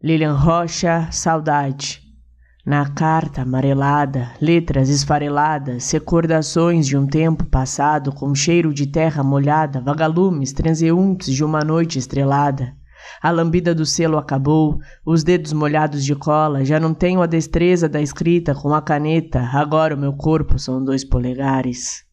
Lilian Rocha, saudade. Na carta amarelada, letras esfareladas, recordações de um tempo passado com cheiro de terra molhada, vagalumes, transeuntes de uma noite estrelada. A lambida do selo acabou, os dedos molhados de cola, já não tenho a destreza da escrita com a caneta, agora o meu corpo são dois polegares.